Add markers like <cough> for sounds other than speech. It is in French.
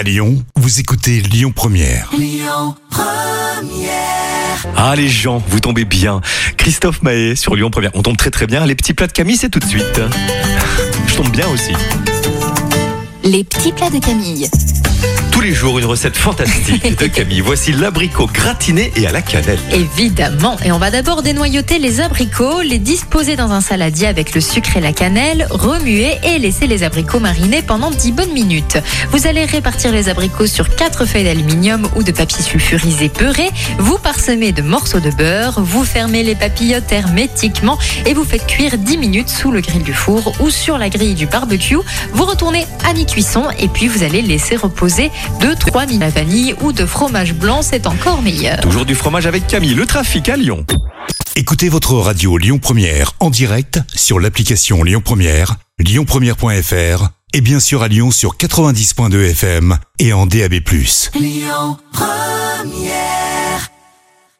À Lyon, vous écoutez Lyon Première. Ah les gens, vous tombez bien. Christophe Maé sur Lyon Première. On tombe très très bien. Les petits plats de Camille, c'est tout de suite. <laughs> Je tombe bien aussi. Les petits plats de Camille. Tous les jours, une recette fantastique de <laughs> Camille. Voici l'abricot gratiné et à la cannelle. Évidemment. Et on va d'abord dénoyauter les abricots, les disposer dans un saladier avec le sucre et la cannelle, remuer et laisser les abricots mariner pendant 10 bonnes minutes. Vous allez répartir les abricots sur 4 feuilles d'aluminium ou de papier sulfurisé beurré. Vous parsemez de morceaux de beurre, vous fermez les papillotes hermétiquement et vous faites cuire 10 minutes sous le grill du four ou sur la grille du barbecue. Vous retournez à mi-cuisson et puis vous allez laisser reposer 2-3 minutes. La vanille ou de fromage blanc, c'est encore meilleur. Toujours du fromage avec Camille. Le trafic à Lyon. Écoutez votre radio Lyon Première en direct sur l'application Lyon Première, lyonpremière.fr et bien sûr à Lyon sur 90.2 FM et en DAB+.